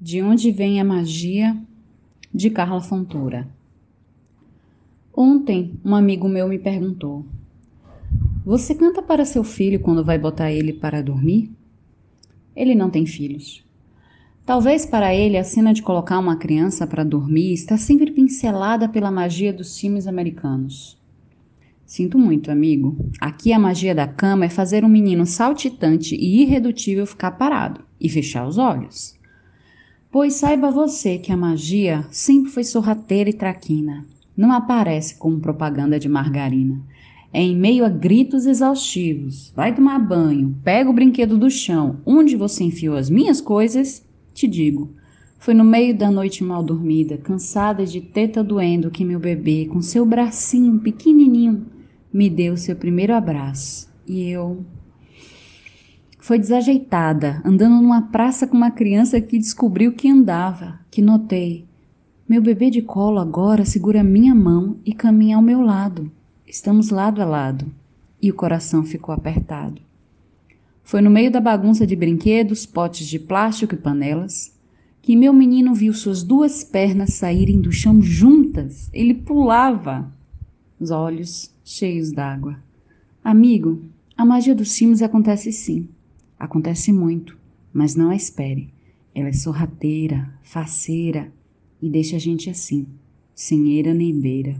De onde vem a magia? De Carla Fontoura. Ontem, um amigo meu me perguntou: Você canta para seu filho quando vai botar ele para dormir? Ele não tem filhos. Talvez para ele a cena de colocar uma criança para dormir está sempre pincelada pela magia dos filmes americanos. Sinto muito, amigo. Aqui a magia da cama é fazer um menino saltitante e irredutível ficar parado e fechar os olhos. Pois saiba você que a magia sempre foi sorrateira e traquina. Não aparece como propaganda de margarina. É em meio a gritos exaustivos. Vai tomar banho, pega o brinquedo do chão, onde você enfiou as minhas coisas, te digo. Foi no meio da noite mal dormida, cansada de teta doendo, que meu bebê, com seu bracinho pequenininho, me deu seu primeiro abraço. E eu foi desajeitada, andando numa praça com uma criança que descobriu que andava, que notei. Meu bebê de colo agora segura minha mão e caminha ao meu lado. Estamos lado a lado. E o coração ficou apertado. Foi no meio da bagunça de brinquedos, potes de plástico e panelas que meu menino viu suas duas pernas saírem do chão juntas. Ele pulava, os olhos cheios d'água. Amigo, a magia dos filmes acontece sim. Acontece muito, mas não a espere. Ela é sorrateira, faceira e deixa a gente assim, sem eira nem beira.